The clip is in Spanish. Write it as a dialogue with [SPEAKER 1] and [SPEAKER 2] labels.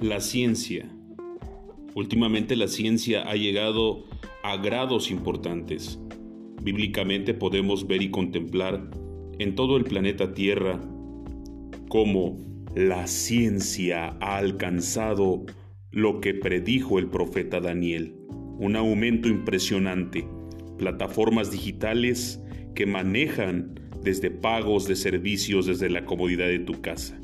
[SPEAKER 1] La ciencia. Últimamente la ciencia ha llegado a grados importantes. Bíblicamente podemos ver y contemplar en todo el planeta Tierra cómo la ciencia ha alcanzado lo que predijo el profeta Daniel, un aumento impresionante, plataformas digitales que manejan desde pagos de servicios desde la comodidad de tu casa